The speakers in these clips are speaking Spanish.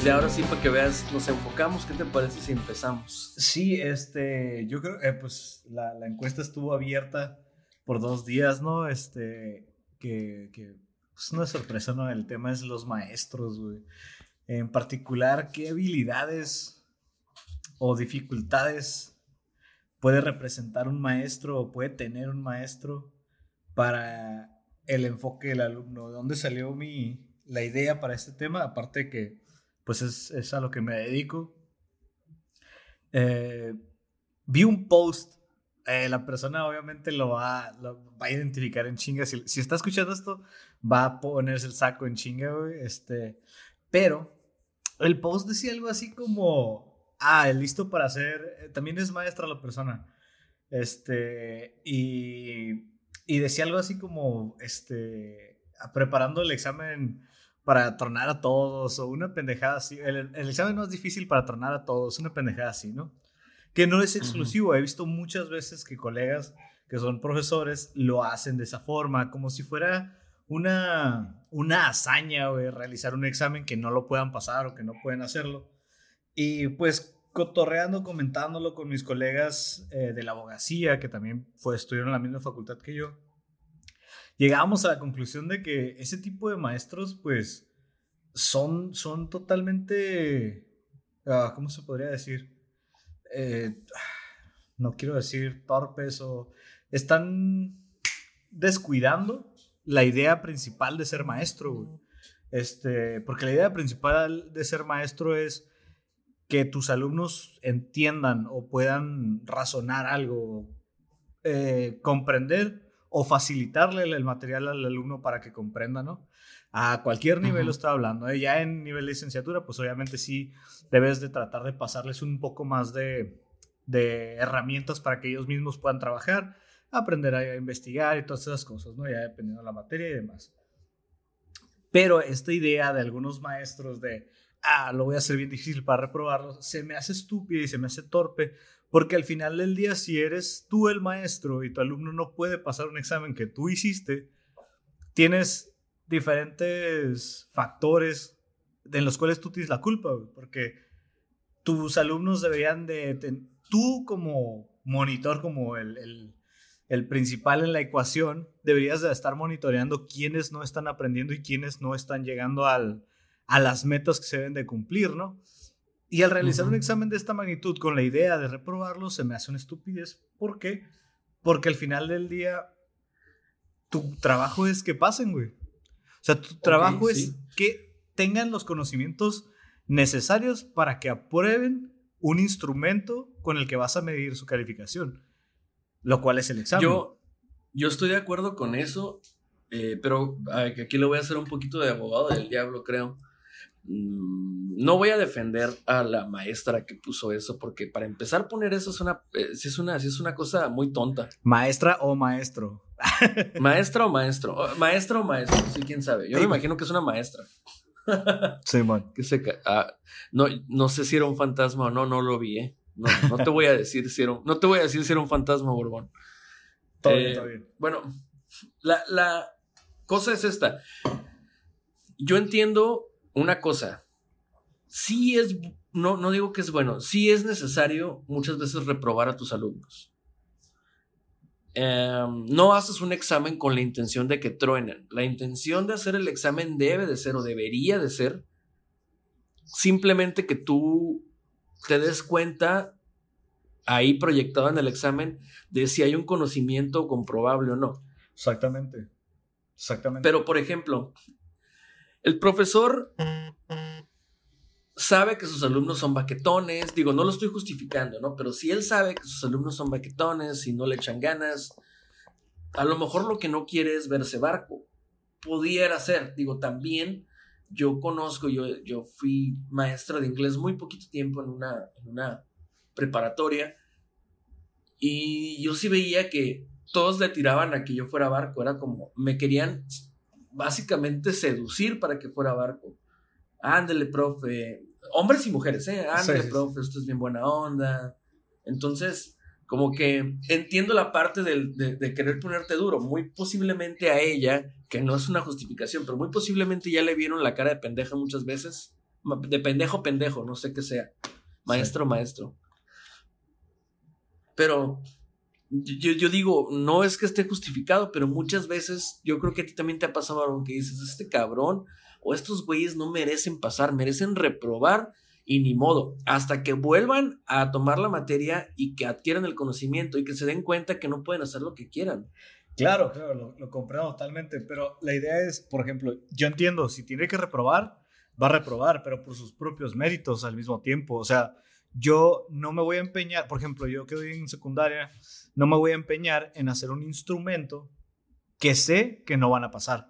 Pues ahora sí, para que veas, nos enfocamos. ¿Qué te parece si empezamos? Sí, este, yo creo, eh, pues la, encuesta estuvo abierta por dos días, ¿no? Este, que, que pues no es sorpresa, ¿no? El tema es los maestros, güey. En particular, ¿qué habilidades o dificultades puede representar un maestro o puede tener un maestro para el enfoque del alumno? ¿De dónde salió mi, la idea para este tema? Aparte que pues es, a lo que me dedico. Eh, vi un post, eh, la persona obviamente lo va, va, a identificar en chinga. Si, está escuchando esto, va a ponerse el saco en chinga, güey. Este, pero el post decía algo así como, ah, listo para hacer, eh, también es maestra la persona. Este, y, y decía algo así como, este, preparando el examen para tronar a todos o una pendejada así. El, examen no es difícil para tronar a todos, una pendejada así, ¿no? Que no es exclusivo. He visto muchas veces que colegas que son profesores lo hacen de esa forma, como si fuera una, una hazaña, güey, realizar un examen que no lo puedan pasar o que no pueden hacerlo. Y pues cotorreando, comentándolo con mis colegas eh, de la abogacía, que también fue, estuvieron en la misma facultad que yo, llegamos a la conclusión de que ese tipo de maestros, pues, son, son totalmente, ah, ¿cómo se podría decir? Eh, no quiero decir torpes o están descuidando la idea principal de ser maestro, Este, porque la idea principal de ser maestro es que tus alumnos entiendan o puedan razonar algo, eh, comprender o facilitarle el material al alumno para que comprenda, ¿no? A cualquier nivel lo está hablando. ¿eh? Ya en nivel de licenciatura, pues obviamente sí debes de tratar de pasarles un poco más de, de herramientas para que ellos mismos puedan trabajar, aprender a investigar y todas esas cosas, ¿no? Ya dependiendo de la materia y demás. Pero esta idea de algunos maestros de, ah, lo voy a hacer bien difícil para reprobarlo, se me hace estúpida y se me hace torpe, porque al final del día, si eres tú el maestro y tu alumno no puede pasar un examen que tú hiciste, tienes diferentes factores en los cuales tú tienes la culpa, porque tus alumnos deberían de, tú como monitor, como el, principal en la ecuación, deberías de estar monitoreando quiénes no están aprendiendo y quiénes no están llegando a las metas que se deben de cumplir, ¿no? Y al realizar un examen de esta magnitud con la idea de reprobarlo, se me hace una estupidez. ¿Por qué? Porque al final del día, tu trabajo es que pasen, güey. O sea, tu trabajo es que tengan los conocimientos necesarios para que aprueben un instrumento con el que vas a medir su calificación, lo cual es el examen. Yo, yo estoy de acuerdo con eso, eh, pero aquí le voy a hacer un poquito de abogado del diablo, creo. No voy a defender a la maestra que puso eso, porque para empezar a poner eso es una, eh, es una, es una cosa muy tonta. Maestra o maestro. maestra o maestro. Maestra o maestro, sí, quién sabe. Yo me imagino que es una maestra. Sí, man. Que se, ah, no, no sé si era un fantasma o no, no lo vi, ¿eh? No, no te voy a decir si era un, no te voy a decir si era un fantasma, Borbón. Todo bien, todo bien. Bueno, la, la cosa es esta. Yo entiendo una cosa, sí es, no, no digo que es bueno, sí es necesario muchas veces reprobar a tus alumnos. Em, no haces un examen con la intención de que truenen. La intención de hacer el examen debe de ser o debería de ser simplemente que tú te des cuenta ahí proyectado en el examen de si hay un conocimiento comprobable o no. Exactamente. Exactamente. Pero, por ejemplo, el profesor sabe que sus alumnos son baquetones, digo, no lo estoy justificando, ¿no? Pero si él sabe que sus alumnos son baquetones y no le echan ganas, a lo mejor lo que no quiere es verse barco. Pudiera ser, digo, también yo conozco, yo, yo fui maestra de inglés muy poquito tiempo en una, en una preparatoria y yo sí veía que todos le tiraban a que yo fuera barco, era como, me querían básicamente seducir para que fuera barco. Ándele, profe. Hombres y mujeres, ¿eh? Ándele, profe, esto es bien buena onda. Entonces, como que entiendo la parte de, querer ponerte duro. Muy posiblemente a ella, que no es una justificación, pero muy posiblemente ya le vieron la cara de pendeja muchas veces. De pendejo, pendejo, no sé qué sea. Maestro, maestro. Pero yo, digo, no es que esté justificado, pero muchas veces yo creo que a ti también te ha pasado algo que dices, este cabrón o estos güeyes no merecen pasar, merecen reprobar y ni modo, hasta que vuelvan a tomar la materia y que adquieran el conocimiento y que se den cuenta que no pueden hacer lo que quieran. Claro, claro, lo, lo comprendo totalmente, pero la idea es, por ejemplo, yo entiendo, si tiene que reprobar, va a reprobar, pero por sus propios méritos al mismo tiempo, o sea, yo no me voy a empeñar, por ejemplo, yo que en secundaria, no me voy a empeñar en hacer un instrumento que sé que no van a pasar.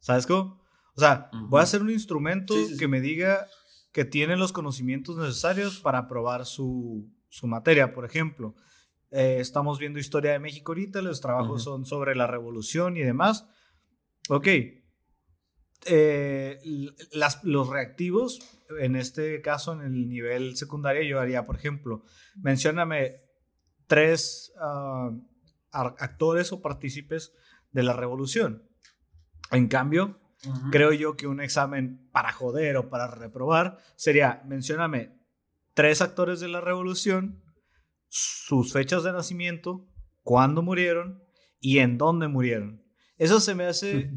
¿Sabes cómo? O sea, voy a hacer un instrumento que me diga que tiene los conocimientos necesarios para probar su, materia, por ejemplo. Eh, estamos viendo historia de México ahorita, los trabajos son sobre la revolución y demás. Ok. Eh, los reactivos, en este caso, en el nivel secundario, yo haría, por ejemplo, mencióname tres ah, actores o partícipes de la revolución. En cambio, creo yo que un examen para joder o para reprobar sería, mencióname tres actores de la revolución, sus fechas de nacimiento, cuándo murieron y en dónde murieron. Eso se me hace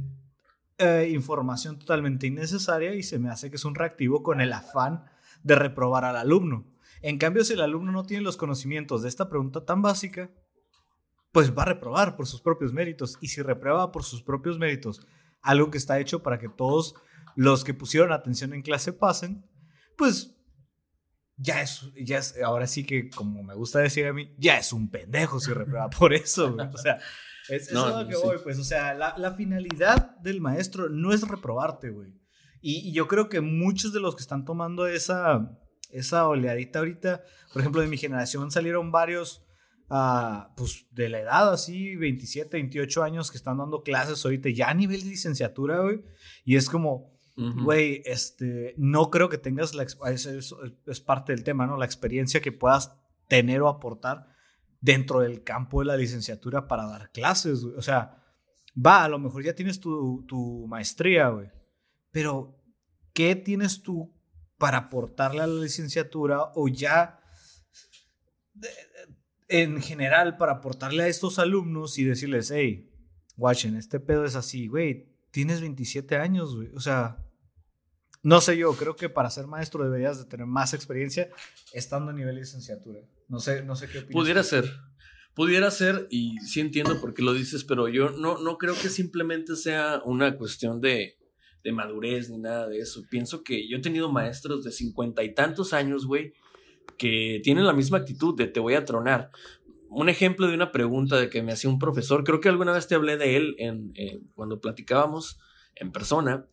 eh, información totalmente innecesaria y se me hace que es un reactivo con el afán de reprobar al alumno. En cambio, si el alumno no tiene los conocimientos de esta pregunta tan básica, pues va a reprobar por sus propios méritos. Y si reprueba por sus propios méritos algo que está hecho para que todos los que pusieron atención en clase pasen, pues ya es, ya es, ahora sí que como me gusta decir a mí, ya es un pendejo si reprueba por eso. O sea, es, eso lo que voy, pues, o sea, la, finalidad del maestro no es reprobarte, güey. Y, y, yo creo que muchos de los que están tomando esa, esa oleadita ahorita, por ejemplo, de mi generación salieron varios, uh, pues de la edad así, 27, 28 años que están dando clases ahorita, ya a nivel de licenciatura, güey. Y es como, güey, este, no creo que tengas la, es, parte del tema, ¿no? La experiencia que puedas tener o aportar dentro del campo de la licenciatura para dar clases, güey. O sea, va, a lo mejor ya tienes tu, tu maestría, güey. Pero, ¿qué tienes tú para aportarle a la licenciatura o ya en general para aportarle a estos alumnos y decirles, hey, watchen, este pedo es así, güey, tienes 27 años, güey, o sea, no sé yo, creo que para ser maestro deberías de tener más experiencia estando a nivel de licenciatura. No sé, no sé qué opinas. Pudiera ser. Pudiera ser, y sí entiendo por qué lo dices, pero yo no, no creo que simplemente sea una cuestión de, de madurez ni nada de eso. Pienso que yo he tenido maestros de cincuenta y tantos años, güey, que tienen la misma actitud de te voy a tronar. Un ejemplo de una pregunta de que me hacía un profesor, creo que alguna vez te hablé de él en, cuando platicábamos en persona,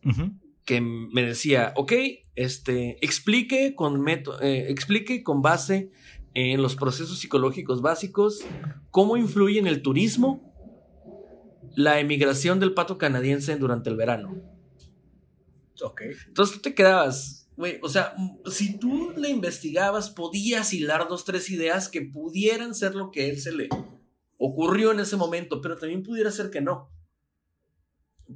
que me decía, ok, este, explique con, eh, explique con base en los procesos psicológicos básicos cómo influye en el turismo la emigración del pato canadiense durante el verano. Ok. Entonces tú te quedabas, güey, o sea, si tú le investigabas, podías hilar dos, tres ideas que pudieran ser lo que él se le ocurrió en ese momento, pero también pudiera ser que no.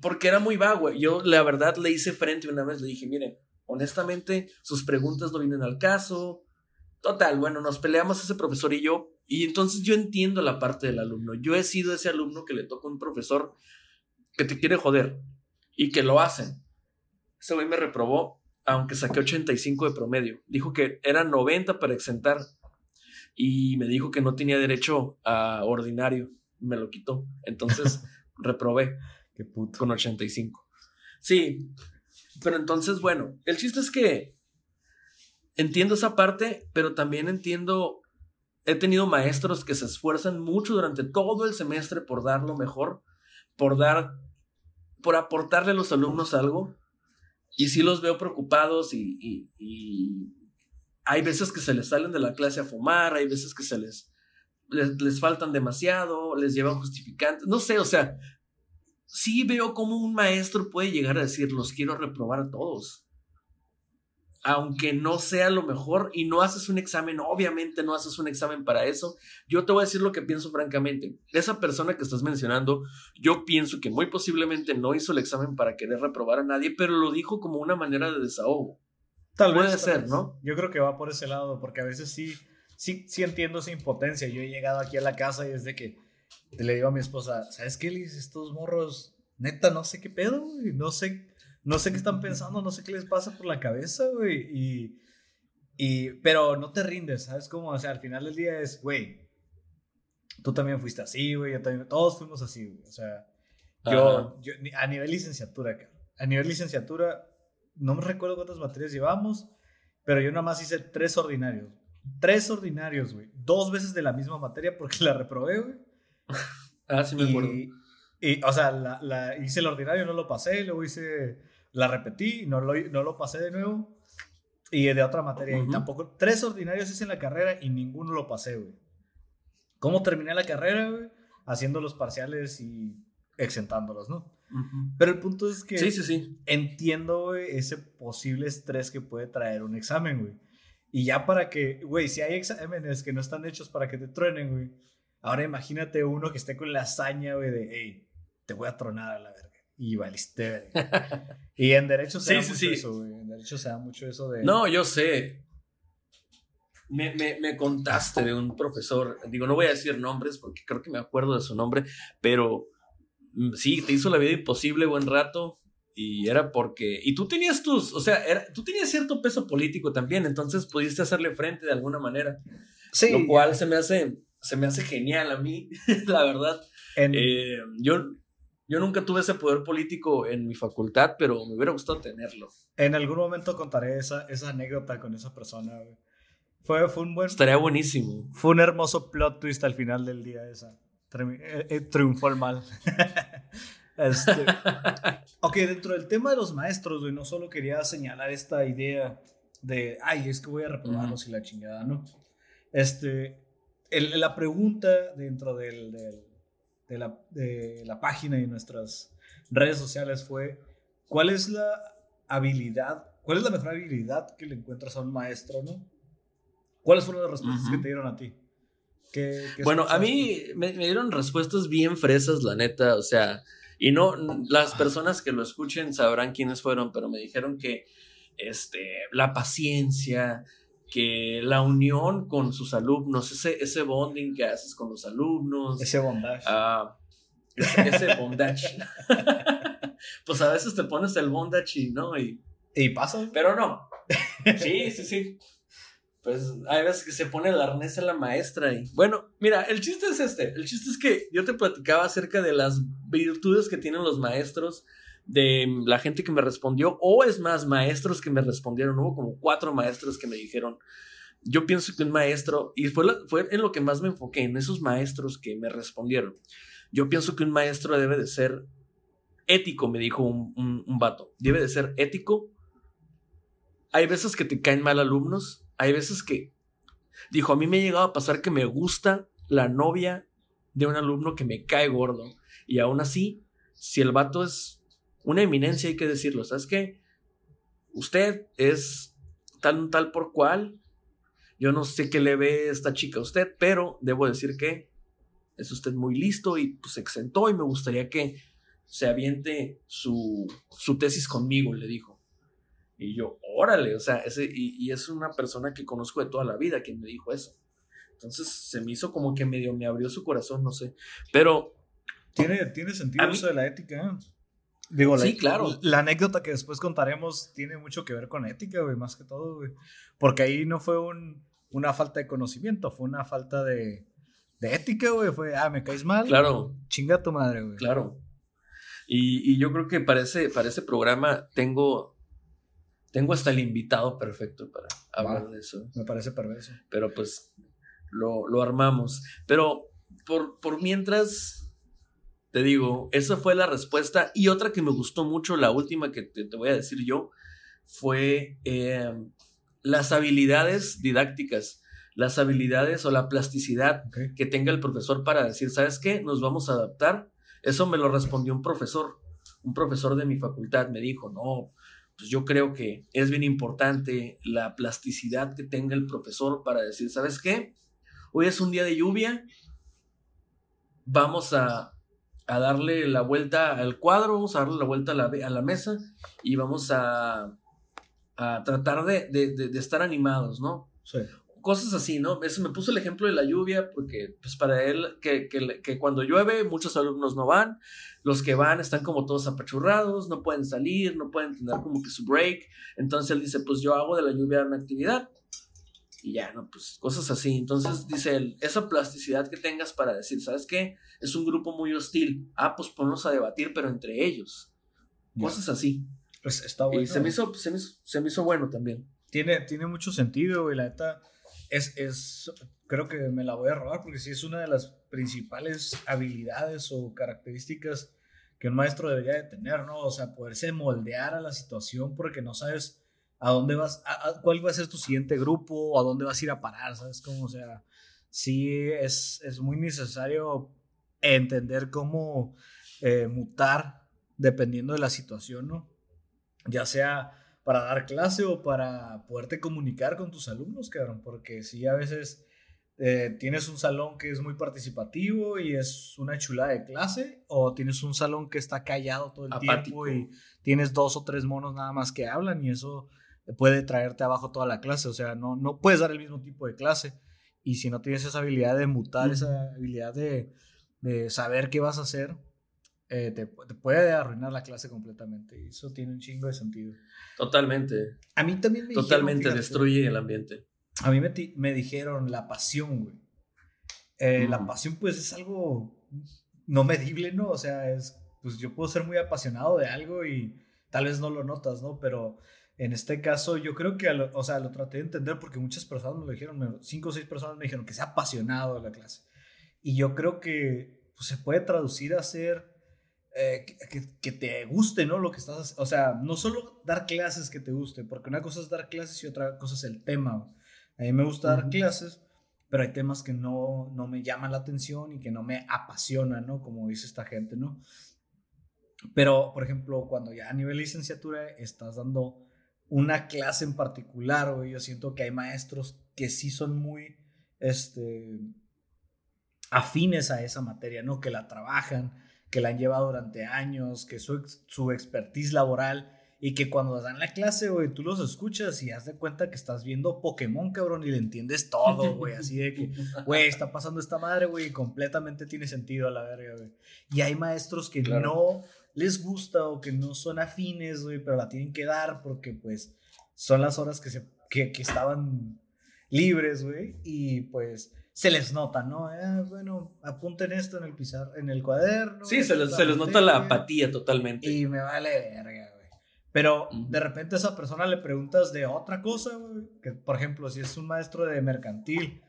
Porque era muy vago. Yo, la verdad, le hice frente una vez, le dije, mire, honestamente, sus preguntas no vienen al caso. Total, bueno, nos peleamos ese profesor y yo, y entonces yo entiendo la parte del alumno. Yo he sido ese alumno que le toca un profesor que te quiere joder y que lo hacen. Ese güey me reprobó, aunque saqué 85 de promedio. Dijo que era 90 para exentar y me dijo que no tenía derecho a ordinario. Me lo quitó. Entonces reprobé. Qué puto. Con 85. Sí, pero entonces, bueno, el chiste es que entiendo esa parte, pero también entiendo he tenido maestros que se esfuerzan mucho durante todo el semestre por dar lo mejor, por dar, por aportarle a los alumnos algo. Y sí los veo preocupados y, hay veces que se les salen de la clase a fumar, hay veces que se les, les, les faltan demasiado, les llevan justificantes, no sé, o sea, sí veo cómo un maestro puede llegar a decir, los quiero reprobar a todos aunque no sea lo mejor y no haces un examen, obviamente no haces un examen para eso. Yo te voy a decir lo que pienso francamente. Esa persona que estás mencionando, yo pienso que muy posiblemente no hizo el examen para querer reprobar a nadie, pero lo dijo como una manera de desahogo. Tal Puede ser, ¿no? Yo creo que va por ese lado, porque a veces sí, sí, sí entiendo esa impotencia. Yo he llegado aquí a la casa y desde que le digo a mi esposa, ¿sabes qué, Liz? Estos morros, neta, no sé qué pedo, no sé no sé qué están pensando, no sé qué les pasa por la cabeza, güey. Y, y, pero no te rindes, ¿sabes cómo? O sea, al final del día es, güey, tú también fuiste así, güey, yo también, todos fuimos así, güey. O sea, yo, yo, a nivel licenciatura, a nivel licenciatura, no me recuerdo cuántas materias llevamos, pero yo nada más hice tres ordinarios. Tres ordinarios, güey. Dos veces de la misma materia porque la reprobé, güey. Ah, sí me acuerdo. Y, o sea, la, hice el ordinario, no lo pasé, luego hice, la repetí, no lo, no lo pasé de nuevo. Y de otra materia, y tampoco, tres ordinarios hice en la carrera y ninguno lo pasé, güey. ¿Cómo terminé la carrera, güey? Haciendo los parciales y exentándolos, ¿no? Pero el punto es que sí, sí, sí. entiendo, güey, ese posible estrés que puede traer un examen, güey. Y ya para que, güey, si hay exámenes que no están hechos para que te truenen, güey. Ahora imagínate uno que esté con la hazaña, güey, de, hey, te voy a tronar a la verga. Y valiste. y en derecho se da mucho eso, güey. En derecho se da mucho eso de. No, yo sé. Me, me, me, contaste de un profesor, digo, no voy a decir nombres porque creo que me acuerdo de su nombre, pero mm, sí, te hizo la vida imposible buen rato y era porque, y tú tenías tus, o sea, era, tú tenías cierto peso político también, entonces pudiste hacerle frente de alguna manera, sí, lo cual se me hace, se me hace genial a mí, la verdad. Eh, yo, yo nunca tuve ese poder político en mi facultad, pero me hubiera gustado tenerlo. En algún momento contaré esa, esa anécdota con esa persona, Fue, fue un buen... Estaría buenísimo. Fue un hermoso plot twist al final del día esa. Eh, eh, triunfó el mal. este... ok, dentro del tema de los maestros, güey, no solo quería señalar esta idea de, ay, es que voy a reprobarlos y la chingada, ¿no? Este, el, la pregunta dentro del de la, de la página y nuestras redes sociales fue, ¿cuál es la habilidad, cuál es la mejor habilidad que le encuentras a un maestro, no? ¿Cuáles fueron las respuestas que te dieron a ti? bueno, a mí me, dieron respuestas bien fresas, la neta, o sea, y no, las personas que lo escuchen sabrán quiénes fueron, pero me dijeron que este, la paciencia, que la unión con sus alumnos, ese, ese bonding que haces con los alumnos. Ese bondage. Ah, ese, bondage. pues a veces te pones el bondage y no, y. Y pasa. Pero no. Sí, sí, sí. Pues hay veces que se pone el arnés en la maestra y. Bueno, mira, el chiste es este. El chiste es que yo te platicaba acerca de las virtudes que tienen los maestros de la gente que me respondió, o es más, maestros que me respondieron, hubo como cuatro maestros que me dijeron, yo pienso que un maestro, y fue, fue en lo que más me enfoqué, en esos maestros que me respondieron, yo pienso que un maestro debe de ser ético, me dijo un, un, vato, debe de ser ético. Hay veces que te caen mal alumnos, hay veces que, dijo, a mí me ha llegado a pasar que me gusta la novia de un alumno que me cae gordo, y aún así, si el vato es una eminencia, hay que decirlo. ¿Sabes qué? Usted es tal, tal por cual. Yo no sé qué le ve esta chica a usted, pero debo decir que es usted muy listo y pues se exentó y me gustaría que se aviente su, su tesis conmigo, le dijo. Y yo, órale, o sea, ese, y, es una persona que conozco de toda la vida quien me dijo eso. Entonces se me hizo como que medio me abrió su corazón, no sé. Pero. Tiene, tiene sentido eso de la ética. Digo, sí, la, claro. La anécdota que después contaremos tiene mucho que ver con ética, güey, más que todo, güey. Porque ahí no fue un, una falta de conocimiento, fue una falta de, de ética, güey. Fue, ah, me caes mal. Claro. Chinga tu madre, güey. Claro. Y, y, yo creo que para ese, para ese programa tengo, tengo hasta el invitado perfecto para hablar de eso. Me parece perverso. Pero pues lo, lo armamos. Pero por, por mientras, te digo, esa fue la respuesta. Y otra que me gustó mucho, la última que te, voy a decir yo, fue eh, las habilidades didácticas, las habilidades o la plasticidad que tenga el profesor para decir, ¿sabes qué? Nos vamos a adaptar. Eso me lo respondió un profesor, un profesor de mi facultad, me dijo, no, pues yo creo que es bien importante la plasticidad que tenga el profesor para decir, ¿sabes qué? Hoy es un día de lluvia, vamos a, darle la vuelta al cuadro, vamos a darle la vuelta a la, a la mesa y vamos a, a tratar de, de, estar animados, ¿no? Sí. Cosas así, ¿no? Eso me puso el ejemplo de la lluvia, porque pues para él, que, que, que, cuando llueve muchos alumnos no van, los que van están como todos apachurrados, no pueden salir, no pueden tener como que su break, entonces él dice, pues yo hago de la lluvia una actividad, y ya, ¿no? Pues cosas así. Entonces dice él, esa plasticidad que tengas para decir, ¿sabes qué? Es un grupo muy hostil. Ah, pues ponlos a debatir, pero entre ellos. Cosas así. Pues está bueno. Y se me hizo, se me hizo, bueno también. Tiene, tiene mucho sentido, y la neta, es, es, creo que me la voy a robar porque sí es una de las principales habilidades o características que un maestro debería de tener, ¿no? O sea, poderse moldear a la situación porque no sabes a dónde vas, a, cuál va a ser tu siguiente grupo, o a dónde vas a ir a parar, ¿sabes? cómo o sea, sí es, es muy necesario entender cómo eh, mutar dependiendo de la situación, ¿no? Ya sea para dar clase o para poderte comunicar con tus alumnos, cabrón, porque sí, a veces eh, tienes un salón que es muy participativo y es una chulada de clase, o tienes un salón que está callado todo el tiempo y tienes dos o tres monos nada más que hablan y eso puede traerte abajo toda la clase. O sea, no, no puedes dar el mismo tipo de clase. Y si no tienes esa habilidad de mutar, esa habilidad de, de, saber qué vas a hacer, eh, te, puede arruinar la clase completamente. Y eso tiene un chingo de sentido. Totalmente. A mí también me Totalmente destruye el ambiente. A mí me, me dijeron la pasión, güey. Eh, la pasión, pues, es algo no medible, ¿no? O sea, es, pues yo puedo ser muy apasionado de algo y tal vez no lo notas, ¿no? Pero en este caso, yo creo que, o sea, lo traté de entender porque muchas personas me lo dijeron, cinco o seis personas me dijeron que sea apasionado de la clase. Y yo creo que pues, se puede traducir a ser eh, que, te guste, ¿no? Lo que estás, o sea, no solo dar clases que te guste, porque una cosa es dar clases y otra cosa es el tema. A mí me gusta dar clases, pero hay temas que no, no me llaman la atención y que no me apasionan, ¿no? Como dice esta gente, ¿no? Pero, por ejemplo, cuando ya a nivel licenciatura estás dando una clase en particular, güey. Yo siento que hay maestros que sí son muy, este, afines a esa materia, ¿no? Que la trabajan, que la han llevado durante años, que su, su expertise laboral y que cuando dan la clase, güey, tú los escuchas y haz de cuenta que estás viendo Pokémon, cabrón, y le entiendes todo, güey, así de que, güey, está pasando esta madre, güey, y completamente tiene sentido a la verga, güey. Y hay maestros que no les gusta o que no son afines, güey, pero la tienen que dar porque pues son las horas que, se, que, estaban libres, güey, y pues se les nota, ¿no? Eh, bueno, apunten esto en el pizar, en el cuaderno. Sí, se les, se les nota la apatía totalmente. Y me vale verga. Pero de repente a esa persona le preguntas de otra cosa, güey. Que, por ejemplo, si es un maestro de mercantil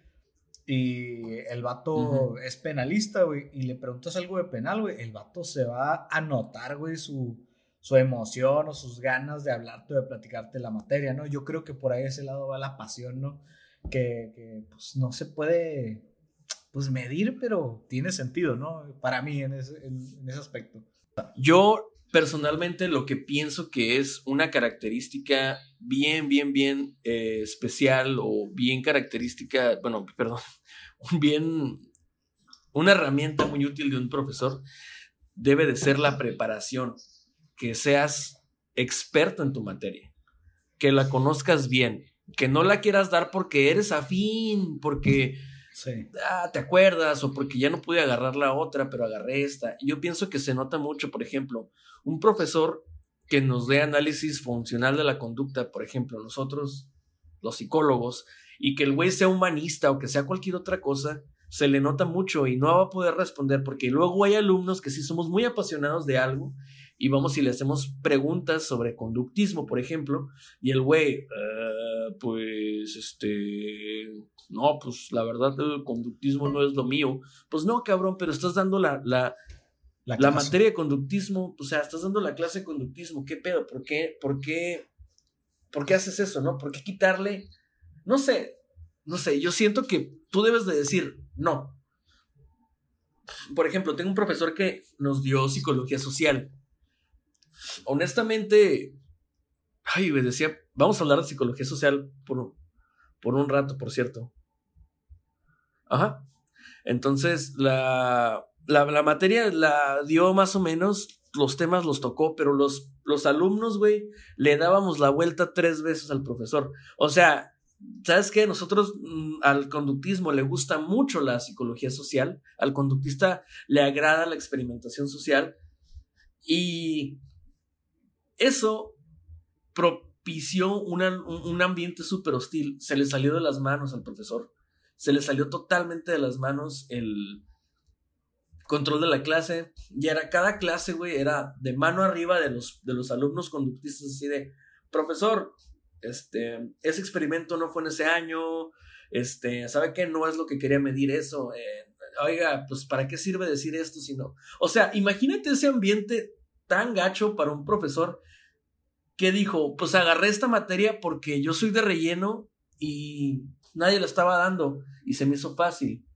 y el vato es penalista, güey, y le preguntas algo de penal, güey, el vato se va a notar, güey, su, su emoción o sus ganas de hablarte o de platicarte la materia, ¿no? Yo creo que por ahí ese lado va la pasión, ¿no? Que, que pues no se puede, pues medir, pero tiene sentido, ¿no? Para mí en ese, en, ese aspecto. Yo personalmente lo que pienso que es una característica bien, bien, bien eh, especial o bien característica, bueno, perdón, bien, una herramienta muy útil de un profesor debe de ser la preparación, que seas experto en tu materia, que la conozcas bien, que no la quieras dar porque eres afín, porque ah, te acuerdas o porque ya no pude agarrar la otra, pero agarré esta. Yo pienso que se nota mucho, por ejemplo, un profesor que nos dé análisis funcional de la conducta, por ejemplo, nosotros, los psicólogos, y que el güey sea humanista o que sea cualquier otra cosa, se le nota mucho y no va a poder responder porque luego hay alumnos que sí somos muy apasionados de algo y vamos y le hacemos preguntas sobre conductismo, por ejemplo, y el güey, ah, pues, este, no, pues la verdad el conductismo no es lo mío. Pues no, cabrón, pero estás dando la, la, la, materia de conductismo, o sea, estás dando la clase de conductismo, ¿qué pedo? ¿Por qué, por qué, por qué haces eso, no? ¿Por qué quitarle? No sé, no sé, yo siento que tú debes de decir, no. Por ejemplo, tengo un profesor que nos dio psicología social. Honestamente, ay, me decía, vamos a hablar de psicología social por, por un rato, por cierto. Ajá. Entonces, la, la, materia la dio más o menos, los temas los tocó, pero los, los alumnos, güey, le dábamos la vuelta tres veces al profesor. O sea, ¿sabes qué? Nosotros mm, al conductismo le gusta mucho la psicología social, al conductista le agrada la experimentación social y eso propició un, ambiente súper hostil, se le salió de las manos al profesor, se le salió totalmente de las manos el control de la clase y era cada clase, güey, era de mano arriba de los, de los alumnos conductistas así de, profesor, este, ese experimento no fue en ese año, este, ¿sabe qué? No es lo que quería medir eso. Eh, oiga, pues ¿para qué sirve decir esto si no? O sea, imagínate ese ambiente tan gacho para un profesor que dijo, pues agarré esta materia porque yo soy de relleno y nadie la estaba dando y se me hizo fácil.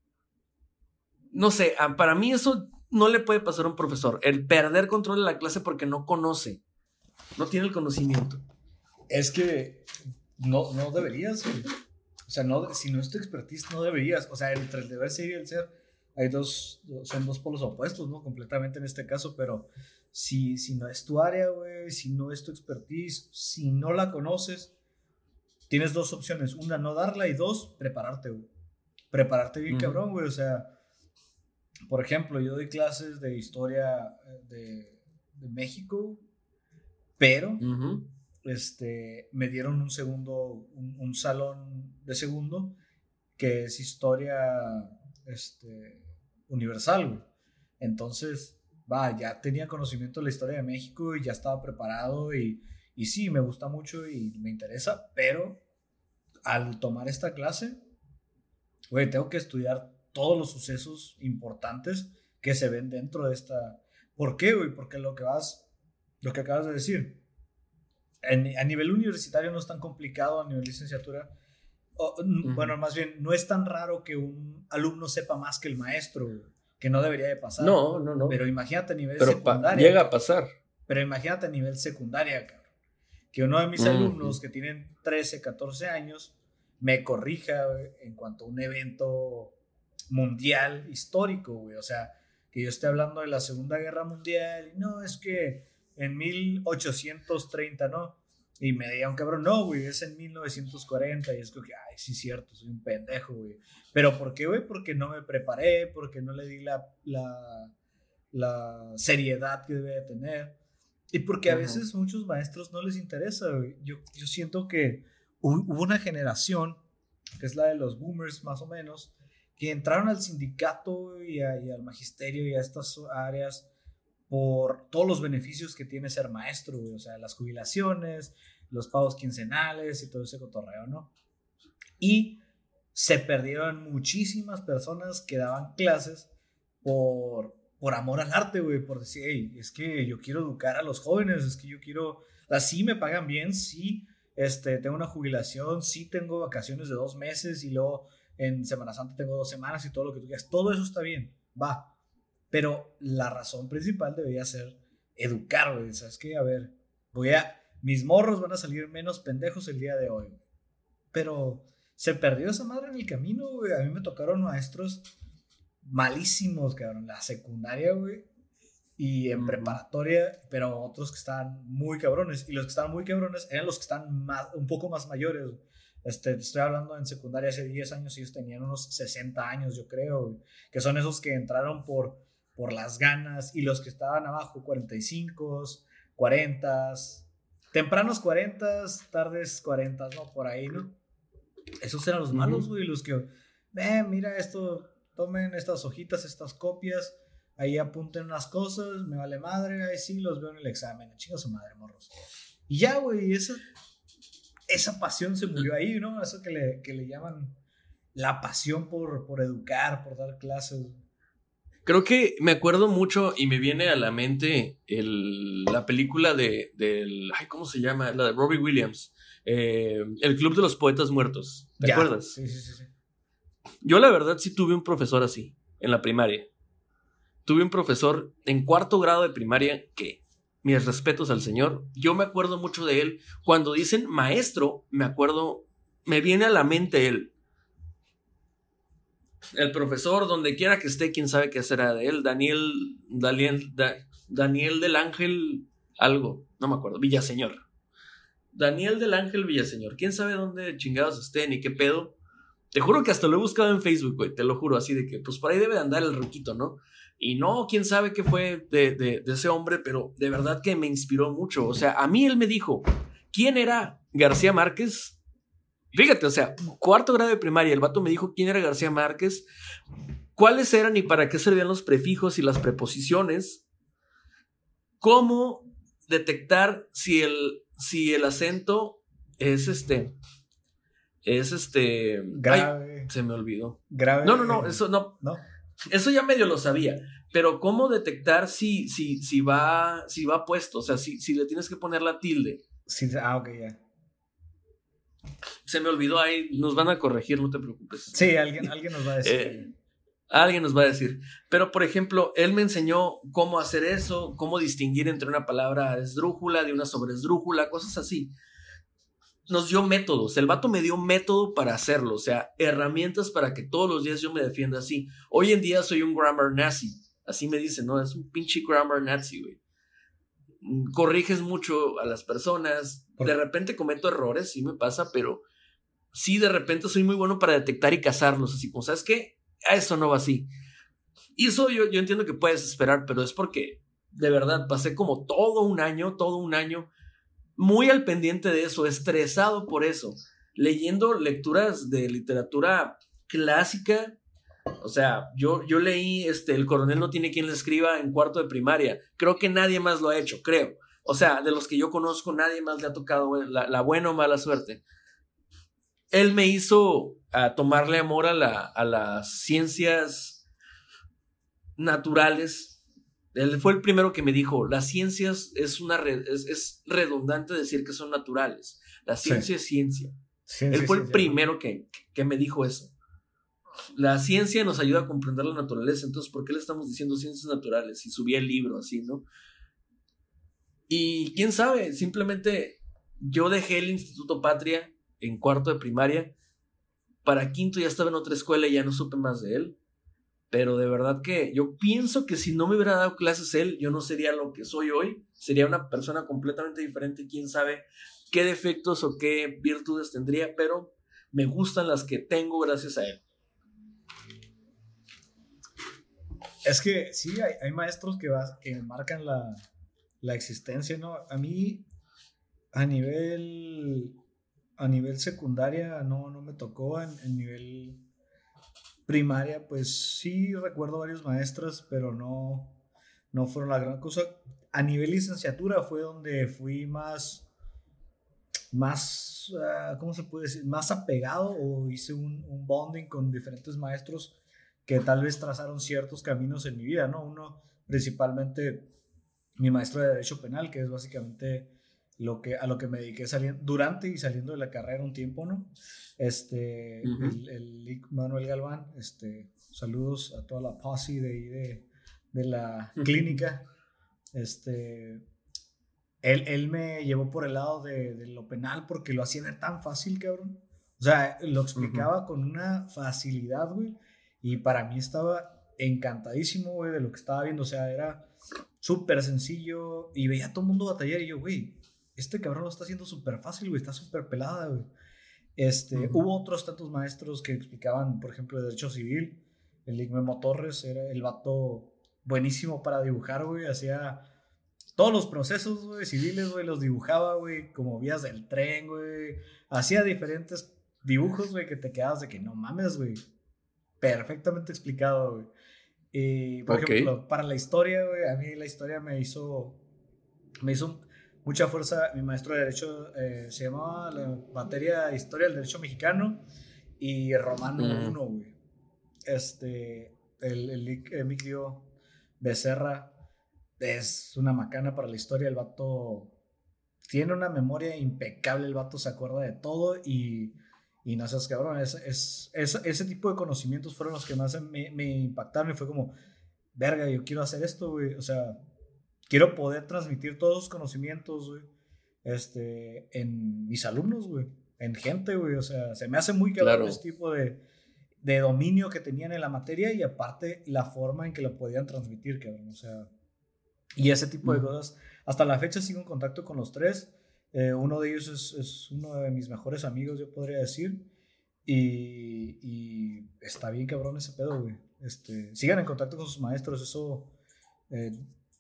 No sé, para mí eso no le puede pasar a un profesor, el perder control de la clase porque no conoce, no tiene el conocimiento. Es que no, no deberías, O sea, no, si no es tu expertise, no deberías. O sea, entre el deber ser y el ser, hay dos, son dos polos opuestos, ¿no? Completamente en este caso, pero si, si no es tu área, güey, si no es tu expertise, si no la conoces, tienes dos opciones. Una, no darla y dos, prepararte, güey. Prepararte bien, cabrón, güey. O sea, por ejemplo, yo doy clases de historia eh, de, de México, pero este, me dieron un segundo, un, salón de segundo que es historia este, universal. Entonces, va, ya tenía conocimiento de la historia de México y ya estaba preparado y, y sí, me gusta mucho y me interesa, pero al tomar esta clase, güey, tengo que estudiar todos los sucesos importantes que se ven dentro de esta... ¿Por qué, güey? Porque lo que vas, lo que acabas de decir, a nivel universitario no es tan complicado, a nivel licenciatura. Bueno, más bien, no es tan raro que un alumno sepa más que el maestro, que no debería de pasar. No, no, no. Pero imagínate a nivel secundaria. Llega a pasar. Pero imagínate a nivel secundaria, cabrón. Que uno de mis alumnos que tienen 13, 14 años me corrija en cuanto a un evento mundial histórico, güey. O sea, que yo esté hablando de la Segunda Guerra Mundial no, es que en 1830, ¿no? Y me diga un cabrón, no, güey, es en 1940. Y es como que, ay, sí, cierto, soy un pendejo, güey. Pero ¿por qué, güey? Porque no me preparé, porque no le di la, la, la seriedad que debe de tener. Y porque a veces muchos maestros no les interesa, güey. Yo, yo siento que hubo una generación, que es la de los boomers más o menos, que entraron al sindicato y, y al magisterio y a estas áreas por todos los beneficios que tiene ser maestro, O sea, las jubilaciones, los pagos quincenales y todo ese cotorreo, ¿no? Y se perdieron muchísimas personas que daban clases por, por amor al arte, güey, por decir, hey, es que yo quiero educar a los jóvenes, es que yo quiero, así me pagan bien, sí, este, tengo una jubilación, sí tengo vacaciones de dos meses y luego en Semana Santa tengo dos semanas y todo lo que tú quieras, todo eso está bien, va, pero la razón principal debería ser educar, güey. ¿Sabes qué? A ver, voy a. Mis morros van a salir menos pendejos el día de hoy. Pero se perdió esa madre en el camino, güey. A mí me tocaron maestros malísimos, cabrón. La secundaria, güey. Y en preparatoria, pero otros que estaban muy cabrones. Y los que estaban muy cabrones eran los que están un poco más mayores. Este, estoy hablando en secundaria hace 10 años, ellos tenían unos 60 años, yo creo, que son esos que entraron por por las ganas y los que estaban abajo 45, 40, tempranos 40, tardes 40, ¿no? Por ahí, ¿no? Esos eran los malos, güey, los que, eh, mira esto, tomen estas hojitas, estas copias, ahí apunten unas cosas, me vale madre, ahí sí los veo en el examen, chinga su madre, morros. Y ya, güey, esa esa pasión se murió ahí, ¿no? Eso que le, que le llaman la pasión por, por educar, por dar clases. Creo que me acuerdo mucho y me viene a la mente el, la película de, del, ay, ¿cómo se llama? La de Robbie Williams, eh, El Club de los Poetas Muertos. ¿Te acuerdas? Sí, sí, sí, sí. Yo la verdad sí tuve un profesor así, en la primaria. Tuve un profesor en cuarto grado de primaria que, mis respetos al señor, yo me acuerdo mucho de él. Cuando dicen maestro, me acuerdo, me viene a la mente él el profesor, donde quiera que esté, quién sabe qué será de él, Daniel, Daniel, Daniel del Ángel, algo, no me acuerdo, Villaseñor. Daniel del Ángel Villaseñor, quién sabe dónde chingados esté ni qué pedo. Te juro que hasta lo he buscado en Facebook, güey, te lo juro, así de que, pues por ahí debe de andar el ruquito, ¿no? Y no, quién sabe qué fue de, de ese hombre, pero de verdad que me inspiró mucho. O sea, a mí él me dijo, ¿quién era García Márquez? Fíjate, o sea, cuarto grado de primaria, el vato me dijo quién era García Márquez, cuáles eran y para qué servían los prefijos y las preposiciones, cómo detectar si el, si el acento es este, es este, grave. se me olvidó. Grave. No, no, no, eso no. No. Eso ya medio lo sabía, pero cómo detectar si, si, si va, si va puesto, o sea, si, si le tienes que poner la tilde. Sí, ah, ok, ya se me olvidó ahí, nos van a corregir, no te preocupes. Sí, alguien, alguien nos va a decir. Eh, alguien nos va a decir. Pero, por ejemplo, él me enseñó cómo hacer eso, cómo distinguir entre una palabra esdrújula de una sobresdrújula, cosas así. Nos dio métodos. El vato me dio método para hacerlo, o sea, herramientas para que todos los días yo me defienda así. Hoy en día soy un grammar nazi. Así me dicen, ¿no? Es un pinche grammar nazi, güey corriges mucho a las personas. De repente cometo errores, sí me pasa, pero sí de repente soy muy bueno para detectar y cazarlos. Así como, ¿sabes qué? A eso no va así. Y eso yo, yo entiendo que puedes esperar, pero es porque de verdad pasé como todo un año, todo un año muy al pendiente de eso, estresado por eso, leyendo lecturas de literatura clásica. O sea, yo, yo leí este, El coronel no tiene quien le escriba en cuarto de primaria. Creo que nadie más lo ha hecho, creo. O sea, de los que yo conozco, nadie más le ha tocado la, la buena o mala suerte él me hizo a tomarle amor a, la, a las ciencias naturales. Él fue el primero que me dijo, las ciencias es, una es, redundante decir que son naturales. La ciencia es ciencia. él fue el primero que, que me dijo eso. La ciencia nos ayuda a comprender la naturaleza, entonces, ¿por qué le estamos diciendo ciencias naturales? Y subía el libro así, ¿no? Y quién sabe, simplemente yo dejé el Instituto Patria en cuarto de primaria. Para quinto ya estaba en otra escuela y ya no supe más de él. Pero de verdad que yo pienso que si no me hubiera dado clases él, yo no sería lo que soy hoy. Sería una persona completamente diferente. Quién sabe qué defectos o qué virtudes tendría, pero me gustan las que tengo gracias a él. Es que sí, hay, maestros que, que marcan la, la existencia, ¿no? A mí, a nivel a nivel secundaria no, no me tocó, en, nivel primaria pues sí recuerdo varios maestros, pero no, no fueron la gran cosa. A nivel licenciatura fue donde fui más, más, ah, ¿cómo se puede decir? Más apegado o hice un, un, bonding con diferentes maestros que tal vez trazaron ciertos caminos en mi vida, ¿no? Uno principalmente mi maestro de Derecho Penal, que es básicamente lo que, a lo que me dediqué saliendo, durante y saliendo de la carrera un tiempo, ¿no? Este, el, el, Manuel Galván, este, saludos a toda la posse de, de, la clínica. Este, él, él, me llevó por el lado de, de, lo penal porque lo hacía ver tan fácil, cabrón. O sea, lo explicaba con una facilidad, güey. Y para mí estaba encantadísimo, güey, de lo que estaba viendo. O sea, era súper sencillo y veía a todo el mundo batallar y yo, güey, este cabrón lo está haciendo súper fácil, güey, está súper pelada, güey. Este, Hubo otros tantos maestros que explicaban, por ejemplo, de Derecho Civil. El Igmemo Torres era el vato buenísimo para dibujar, güey. Hacía todos los procesos, güey, civiles, güey, los dibujaba, güey, como vías del tren, güey. Hacía diferentes dibujos, güey, que te quedabas de que no mames, güey. Perfectamente explicado, güey. Y, por ejemplo, para la historia, güey, a mí la historia me hizo, me hizo mucha fuerza. Mi maestro de Derecho eh, se llamaba la materia Historia del Derecho Mexicano y Romano 1, güey. Este, el, el Emilio Becerra es una macana para la historia. El vato tiene una memoria impecable, el vato se acuerda de todo y, y no seas cabrón. Es, es, ese tipo de conocimientos fueron los que más me, me impactaron y fue como, verga, yo quiero hacer esto, güey. O sea, quiero poder transmitir todos los conocimientos, güey, este, en mis alumnos, güey, en gente, güey. O sea, se me hace muy claro ese tipo de, de dominio que tenían en la materia y aparte la forma en que lo podían transmitir, cabrón. O sea, y ese tipo de cosas. Hasta la fecha sigo en contacto con los tres. Eh, uno de ellos es, es, uno de mis mejores amigos, yo podría decir. Y, y, está bien cabrón ese pedo, güey. Este, sigan en contacto con sus maestros, eso eh,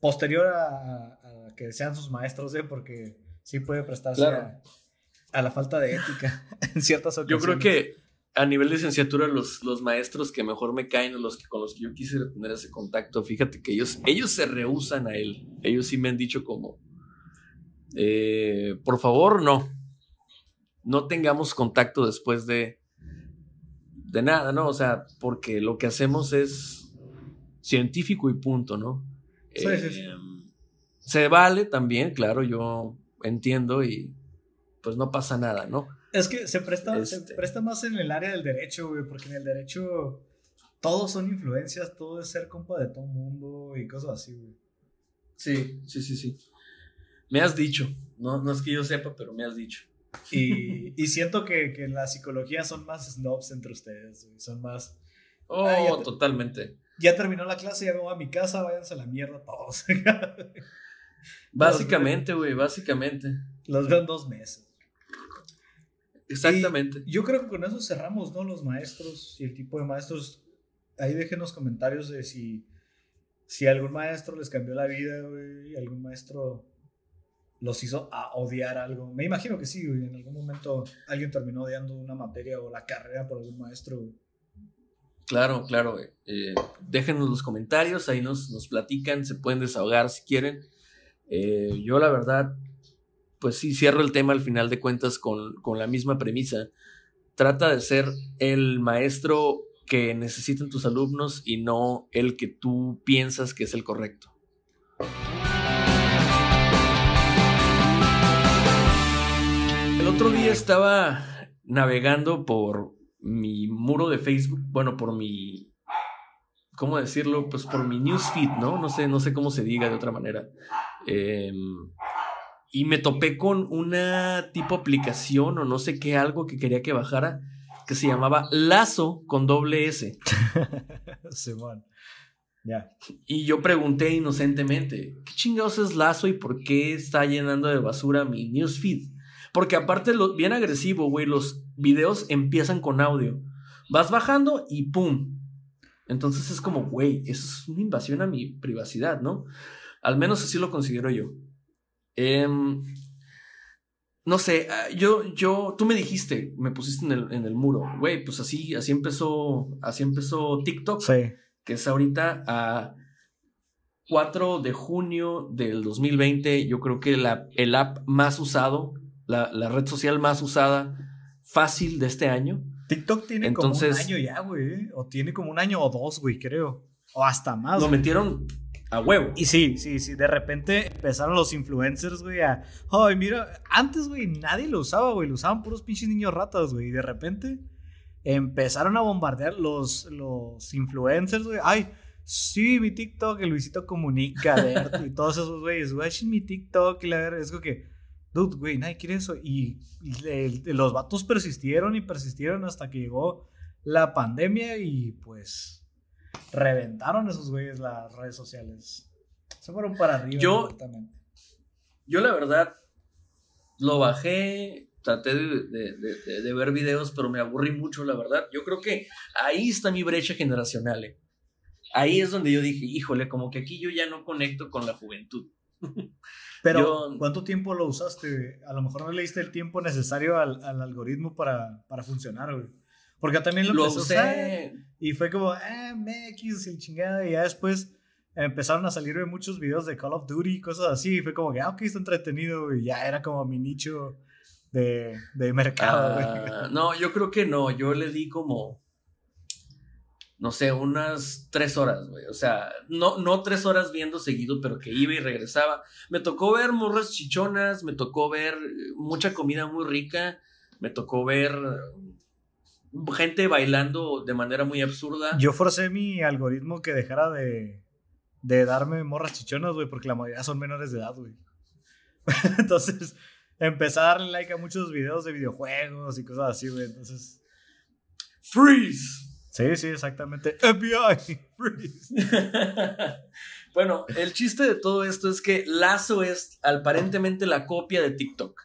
posterior a, que sean sus maestros, ¿eh? porque sí puede prestarse a, la falta de ética en ciertas ocasiones. Yo creo que a nivel de licenciatura, los, los maestros que mejor me caen o los que con los que yo quisiera tener ese contacto, fíjate que ellos, ellos se rehusan a él. Ellos sí me han dicho como, eh, por favor, no. No tengamos contacto después de, de nada, ¿no? O sea, porque lo que hacemos es científico y punto, ¿no? Sí, sí, sí. Em, se vale también, claro, yo entiendo y pues no pasa nada, ¿no? Es que se presta, se este presta más en el área del derecho, güey, porque en el derecho todos son influencias, todo es ser compa de todo mundo y cosas así, güey. Sí, sí, sí, sí. Me has dicho, no, no es que yo sepa, pero me has dicho. Y, y siento que, que, en la psicología son más snobs entre ustedes. Son más. Oh, totalmente. Ya terminó la clase, ya me voy a mi casa, váyanse a la mierda todos. básicamente, güey, básicamente. Los veo en dos meses. Exactamente. yo creo que con eso cerramos, ¿no? Los maestros y el tipo de maestros. Ahí dejen los comentarios de si, si algún maestro les cambió la vida, güey. Algún maestro los hizo a odiar algo. Me imagino que sí. En algún momento alguien terminó odiando una materia o la carrera por algún maestro. Claro, claro. Eh, déjenos los comentarios, ahí nos, nos platican, se pueden desahogar si quieren. Eh, yo la verdad pues sí, cierro el tema al final de cuentas con, la misma premisa. Trata de ser el maestro que necesitan tus alumnos y no el que tú piensas que es el correcto. El otro día estaba navegando por mi muro de Facebook, bueno, por mi, ¿cómo decirlo? Pues por mi newsfeed, ¿no? No sé, no sé cómo se diga de otra manera. Eh, y me topé con una tipo aplicación o no sé qué, algo que quería que bajara, que se llamaba Lazo con doble S. Simón. Ya. Y yo pregunté inocentemente, ¿qué chingados es Lazo y por qué está llenando de basura mi newsfeed? Porque aparte, lo, bien agresivo, güey, los videos empiezan con audio. Vas bajando y ¡pum! Entonces es como, güey, eso es una invasión a mi privacidad, ¿no? Al menos así lo considero yo. Em, no sé, ah, yo, yo, tú me dijiste, me pusiste en el, en el muro, güey, pues así, así empezó, así empezó TikTok, que es ahorita a 4 de junio del 2020, yo creo que la, el app más usado, la, red social más usada, fácil de este año. TikTok tiene como un año ya, güey, o tiene como un año o dos, güey, creo, o hasta más. Lo metieron a huevo. Y sí, sí, sí. De repente empezaron los influencers, güey, a. Ay, mira, antes, güey, nadie lo usaba, güey. Lo usaban puros pinches niños ratas, güey. Y de repente empezaron a bombardear los, los influencers, güey. Ay, sí, mi TikTok, el Luisito Comunica, y todos esos güeyes, güey, mi TikTok, y la verdad, es como que, dude, güey, nadie quiere eso. Y, los vatos persistieron y persistieron hasta que llegó la pandemia y pues reventaron esos güeyes las redes sociales. Se fueron para arriba. Yo, yo la verdad, lo bajé, traté de, ver videos, pero me aburrí mucho, la verdad. Yo creo que ahí está mi brecha generacional. Eh. Ahí es donde yo dije, híjole, como que aquí yo ya no conecto con la juventud. Pero, ¿cuánto tiempo lo usaste? A lo mejor no le diste el tiempo necesario al, algoritmo para, para funcionar, güey. Porque también lo, lo usé. Y fue como, ah, MX, el chingada. Y ya después empezaron a salir muchos videos de Call of Duty y cosas así. Y fue como que, ah, ok, está entretenido. Y ya era como mi nicho de, de mercado, ah, no, yo creo que no. Yo le di como, no sé, unas tres horas, güey. O sea, no, no tres horas viendo seguido, pero que iba y regresaba. Me tocó ver morras chichonas, me tocó ver mucha comida muy rica, me tocó ver gente bailando de manera muy absurda. Yo forcé mi algoritmo que dejara de, de darme morras chichonas, güey, porque la mayoría son menores de edad, güey. Entonces, empecé a darle like a muchos videos de videojuegos y cosas así, güey. Entonces. ¡Freeze! Sí, sí, exactamente. FBI, freeze. bueno, el chiste de todo esto es que Lazo es aparentemente la copia de TikTok.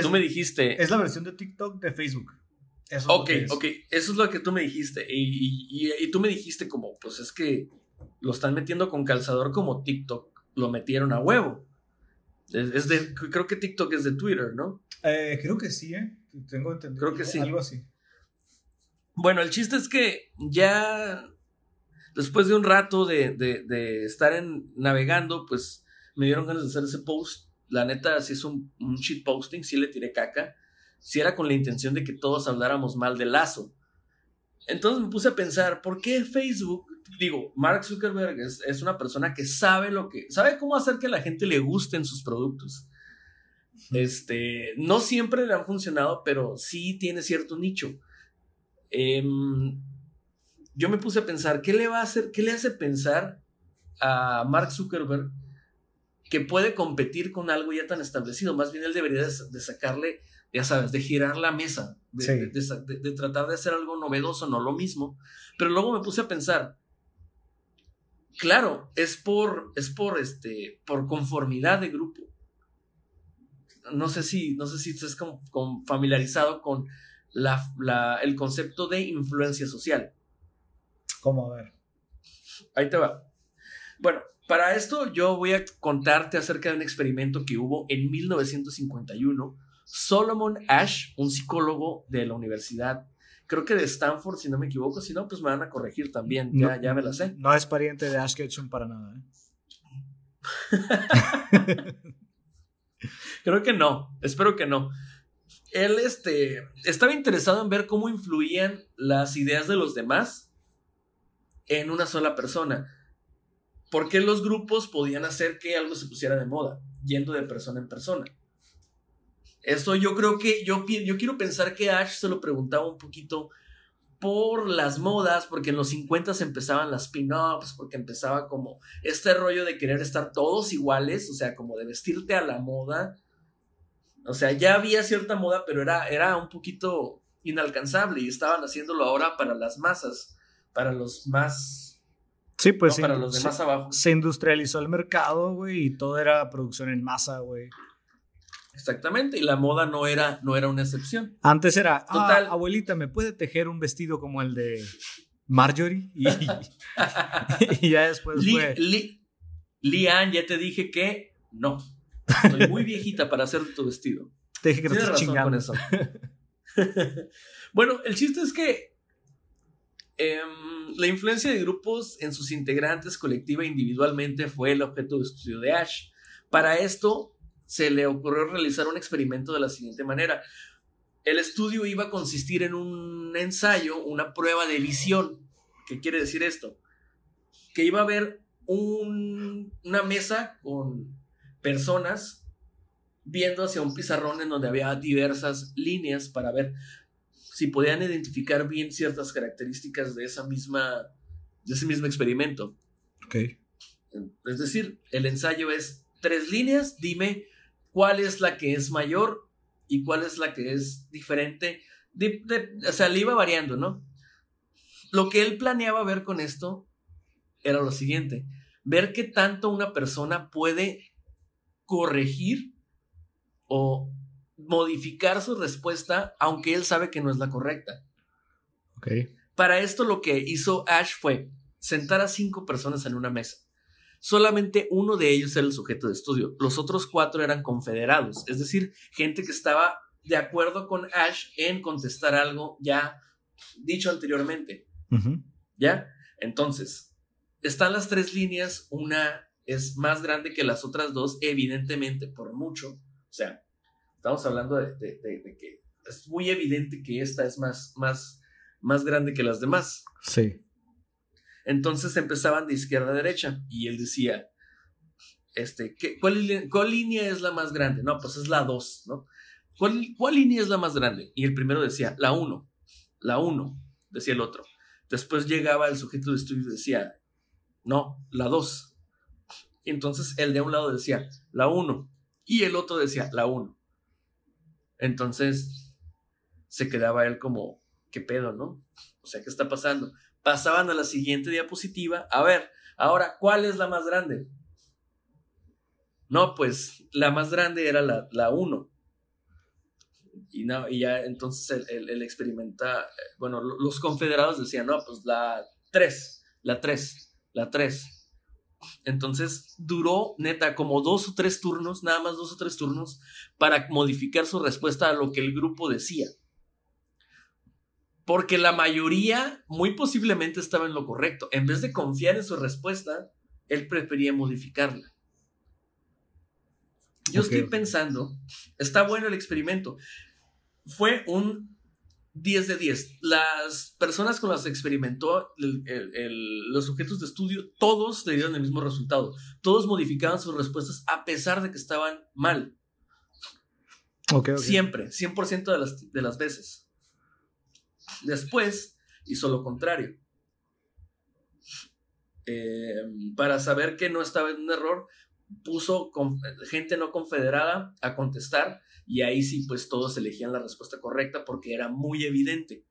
tú me dijiste. Es la versión de TikTok de Facebook. Eso ok, ok, eso es lo que tú me dijiste. Y, tú me dijiste como, pues es que lo están metiendo con calzador como TikTok lo metieron a huevo. Es, de, creo que TikTok es de Twitter, ¿no? Eh, creo que sí, ¿eh? Tengo entendido. Creo que sí. Algo así. Bueno, el chiste es que ya después de un rato de, de, estar en, navegando, pues me dieron ganas de hacer ese post. La neta, si es un, un shit posting, sí le tiré caca si era con la intención de que todos habláramos mal de Lazo. Entonces me puse a pensar, ¿por qué Facebook? Digo, Mark Zuckerberg es, una persona que sabe lo que, sabe cómo hacer que a la gente le gusten sus productos. Este, no siempre le han funcionado, pero sí tiene cierto nicho. Em, yo me puse a pensar, ¿qué le va a hacer, qué le hace pensar a Mark Zuckerberg que puede competir con algo ya tan establecido? Más bien él debería de sacarle ya sabes, de girar la mesa, de, tratar de hacer algo novedoso, no lo mismo. Pero luego me puse a pensar, claro, es por, es por, este, por conformidad de grupo. No sé si, no sé si estás familiarizado con la, el concepto de influencia social. ¿Cómo? A ver. Ahí te va. Bueno, para esto yo voy a contarte acerca de un experimento que hubo en 1951 Solomon Ash, un psicólogo de la universidad, creo que de Stanford, si no me equivoco, si no, pues me van a corregir también, ya, ya me la sé. No es pariente de Ash Ketchum para nada. ¿eh? creo que no, espero que no. Él este, estaba interesado en ver cómo influían las ideas de los demás en una sola persona. ¿Por qué los grupos podían hacer que algo se pusiera de moda, yendo de persona en persona? Eso yo creo que yo, yo quiero pensar que Ash se lo preguntaba un poquito por las modas, porque en los 50 empezaban las pin-ups, porque empezaba como este rollo de querer estar todos iguales, o sea, como de vestirte a la moda. O sea, ya había cierta moda, pero era, era un poquito inalcanzable y estaban haciéndolo ahora para las masas, para los más... Sí, pues para los de más abajo. Se industrializó el mercado, güey, y todo era producción en masa, güey. Exactamente, y la moda no era, no era una excepción. Antes era, ah, abuelita, ¿me puede tejer un vestido como el de Marjorie? Y, ya después fue... Lian, ya te dije que no. Estoy muy viejita para hacer tu vestido. Te dije que no razón con eso. bueno, el chiste es que em, la influencia de grupos en sus integrantes colectiva e individualmente fue el objeto de estudio de Ash. Para esto, se le ocurrió realizar un experimento de la siguiente manera. El estudio iba a consistir en un ensayo, una prueba de visión. ¿Qué quiere decir esto? Que iba a haber una mesa con personas viendo hacia un pizarrón en donde había diversas líneas para ver si podían identificar bien ciertas características de esa misma de ese mismo experimento. Ok. Es decir, el ensayo es tres líneas, dime cuál es la que es mayor y cuál es la que es diferente. o sea, le iba variando, ¿no? Lo que él planeaba ver con esto era lo siguiente, ver qué tanto una persona puede corregir o modificar su respuesta aunque él sabe que no es la correcta. Okay. Para esto lo que hizo Ash fue sentar a cinco personas en una mesa solamente uno de ellos era el sujeto de estudio. Los otros cuatro eran confederados, es decir, gente que estaba de acuerdo con Ash en contestar algo ya dicho anteriormente. ¿Ya? Entonces, están las tres líneas, una es más grande que las otras dos, evidentemente, por mucho. O sea, estamos hablando de, que es muy evidente que esta es más, más, más grande que las demás. Sí. Entonces empezaban de izquierda a derecha y él decía, este, ¿qué, cuál, cuál, línea es la más grande? No, pues es la 2, ¿no? ¿Cuál, ¿Cuál línea es la más grande? Y el primero decía, la 1, la 1, decía el otro. Después llegaba el sujeto de estudio y decía, no, la 2. Y entonces el de un lado decía, la 1. Y el otro decía, la 1. Entonces se quedaba él como, ¿qué pedo, no? O sea, ¿qué está pasando? Pasaban a la siguiente diapositiva. A ver, ahora, ¿cuál es la más grande? No, pues la más grande era la 1. Y, ya entonces el, experimenta, bueno, los confederados decían, no, pues la 3, la 3, la 3. Entonces duró, neta, como dos o tres turnos, nada más dos o tres turnos, para modificar su respuesta a lo que el grupo decía. Porque la mayoría muy posiblemente estaba en lo correcto. En vez de confiar en su respuesta, él prefería modificarla. Yo estoy pensando, está bueno el experimento. Fue un 10 de 10. Las personas con las que experimentó los sujetos de estudio, todos le dieron el mismo resultado. Todos modificaban sus respuestas a pesar de que estaban mal. Siempre, 100% de las, de las veces. Después hizo lo contrario. Eh, para saber que no estaba en un error, puso gente no confederada a contestar y ahí sí pues todos elegían la respuesta correcta porque era muy evidente.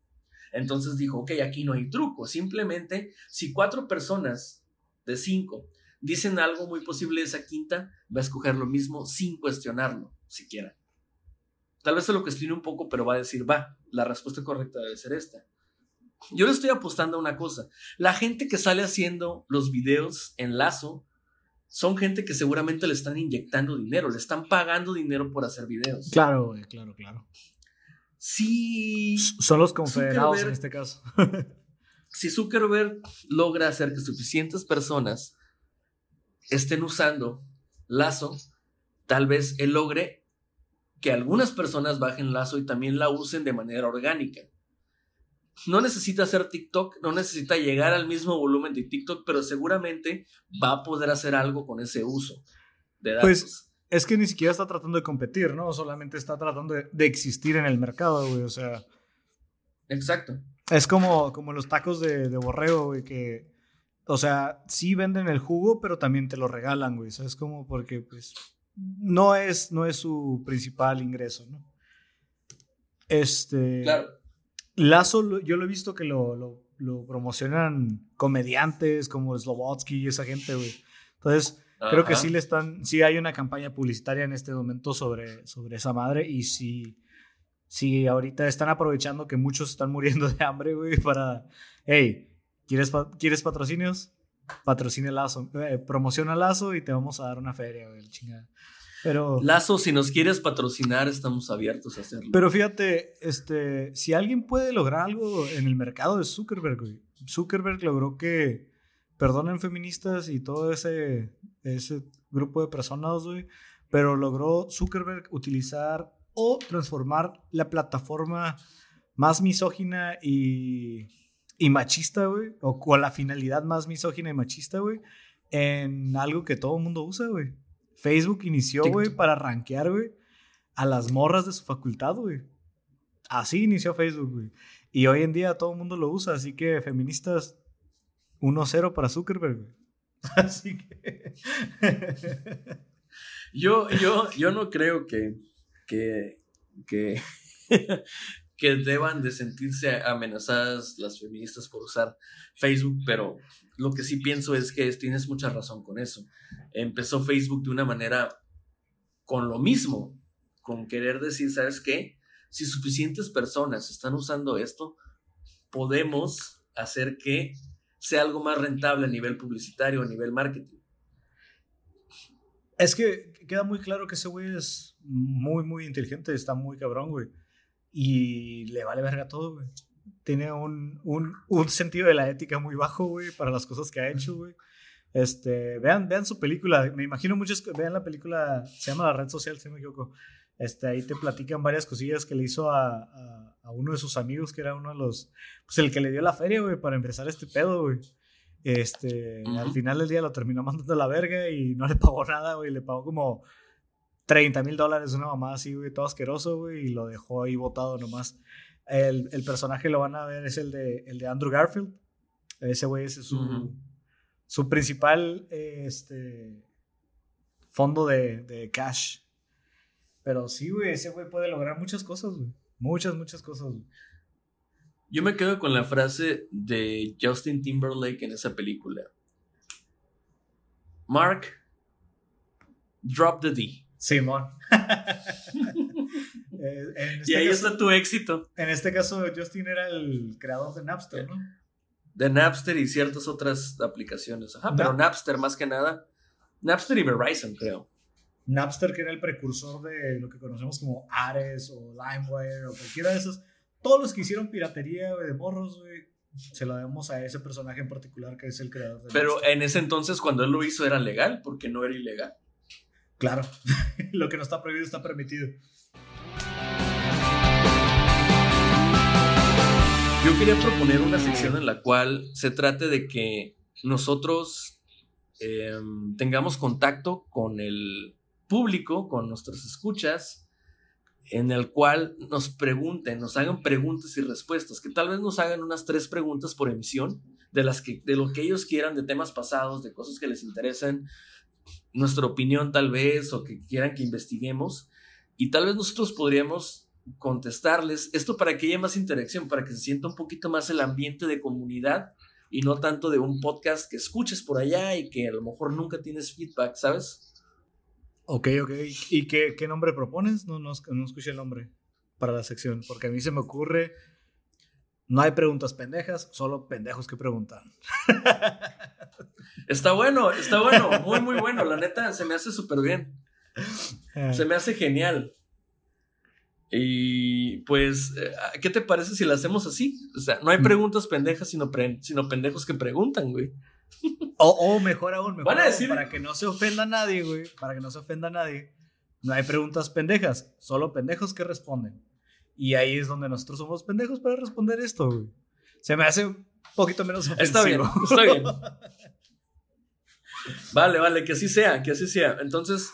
Entonces dijo, ok, aquí no hay truco, simplemente si cuatro personas de cinco dicen algo muy posible esa quinta, va a escoger lo mismo sin cuestionarlo siquiera. Tal vez se lo cuestione un poco, pero va a decir, va, la respuesta correcta debe ser esta. Yo le estoy apostando a una cosa. La gente que sale haciendo los videos en lazo son gente que seguramente le están inyectando dinero, le están pagando dinero por hacer videos. Claro, claro, claro. Sí. Son los confederados en este caso. si Zuckerberg logra hacer que suficientes personas estén usando Lazo, tal vez él logre que algunas personas bajen Lazo y también la usen de manera orgánica no necesita hacer TikTok, no necesita llegar al mismo volumen de TikTok, pero seguramente va a poder hacer algo con ese uso de datos. Pues es que ni siquiera está tratando de competir, ¿no? Solamente está tratando de, existir en el mercado, güey, o sea. Exacto. Es como, como los tacos de, de borrego, güey, que, o sea, sí venden el jugo, pero también te lo regalan, güey, ¿sabes? Como porque, pues, no es, no es su principal ingreso, ¿no? Este. Claro. Lazo, yo lo he visto que lo, lo, promocionan comediantes como Slobotsky y esa gente, güey. Entonces, creo que sí le están, sí hay una campaña publicitaria en este momento sobre, sobre esa madre y si, si ahorita están aprovechando que muchos están muriendo de hambre, güey, para, hey, ¿quieres, ¿quieres patrocinios? Patrocina Lazo, eh, promociona Lazo y te vamos a dar una feria, güey, chingada. Pero, Lazo, si nos quieres patrocinar, estamos abiertos a hacerlo. Pero fíjate, este, si alguien puede lograr algo en el mercado de Zuckerberg, Zuckerberg logró que perdonen feministas y todo ese, ese grupo de personas, güey, pero logró Zuckerberg utilizar o transformar la plataforma más misógina y, y machista, güey, o con la finalidad más misógina y machista, güey, en algo que todo el mundo usa, güey. Facebook inició, güey, para rankear, güey, a las morras de su facultad, güey. Así inició Facebook, güey. Y hoy en día todo el mundo lo usa, así que feministas 1-0 para Zuckerberg, güey. Así que... yo, yo, yo no creo que, que, que, que deban de sentirse amenazadas las feministas por usar Facebook, pero lo que sí pienso es que tienes mucha razón con eso. Empezó Facebook de una manera con lo mismo, con querer decir, ¿sabes qué? Si suficientes personas están usando esto, podemos hacer que sea algo más rentable a nivel publicitario, a nivel marketing. Es que queda muy claro que ese güey es muy, muy inteligente, está muy cabrón, güey. Y le vale verga todo, güey. Tiene un, un, un sentido de la ética muy bajo, güey, para las cosas que ha hecho, güey. Este, vean, vean su película. Me imagino muchos, vean la película, se llama La Red Social, si no me equivoco. Este, ahí te platican varias cosillas que le hizo a, a, a, uno de sus amigos, que era uno de los, pues el que le dio la feria, güey, para empezar este pedo, güey. Este, uh -huh. al final del día lo terminó mandando a la verga y no le pagó nada, güey, le pagó como 30 mil dólares, una mamá así, güey, todo asqueroso, güey, y lo dejó ahí botado nomás. El, el, personaje lo van a ver es el de, el de Andrew Garfield. Ese güey es su, uh -huh. su principal este, fondo de, de cash. Pero sí, güey, ese güey puede lograr muchas cosas, güey. Muchas, muchas cosas, güey. Yo me quedo con la frase de Justin Timberlake en esa película. Mark, drop the D. Simón. eh, este y ahí caso, está tu éxito. En este caso, Justin era el creador de Napster, ¿no? De Napster y ciertas otras aplicaciones. Ajá, pero Napster más que nada. Napster y Verizon, creo. Napster, que era el precursor de lo que conocemos como Ares o LimeWire o cualquiera de esos. Todos los que hicieron piratería de morros, güey, se lo debemos a ese personaje en particular que es el creador de Pero Napster. en ese entonces, cuando él lo hizo, era legal, porque no era ilegal. Claro, lo que no está prohibido está permitido. Yo quería proponer una sección en la cual se trate de que nosotros eh, tengamos contacto con el público, con nuestras escuchas, en el cual nos pregunten, nos hagan preguntas y respuestas, que tal vez nos hagan unas tres preguntas por emisión, de, las que, de lo que ellos quieran, de temas pasados, de cosas que les interesen, nuestra opinión tal vez, o que quieran que investiguemos, y tal vez nosotros podríamos contestarles esto para que haya más interacción, para que se sienta un poquito más el ambiente de comunidad y no tanto de un podcast que escuches por allá y que a lo mejor nunca tienes feedback, ¿sabes? Ok, ok. ¿Y qué, qué nombre propones? No, no, no escuché el nombre para la sección, porque a mí se me ocurre, no hay preguntas pendejas, solo pendejos que preguntan. Está bueno, está bueno, muy, muy bueno. La neta, se me hace súper bien. Se me hace genial. Y pues, ¿qué te parece si lo hacemos así? O sea, no hay preguntas pendejas, sino, pre sino pendejos que preguntan, güey. O, o, mejor aún, mejor Van a decir... aún, para que no se ofenda a nadie, güey. Para que no se ofenda a nadie. No hay preguntas pendejas, solo pendejos que responden. Y ahí es donde nosotros somos pendejos para responder esto, güey. Se me hace un poquito menos ofensivo. Está bien, está bien. vale, vale, que así sea, que así sea. Entonces,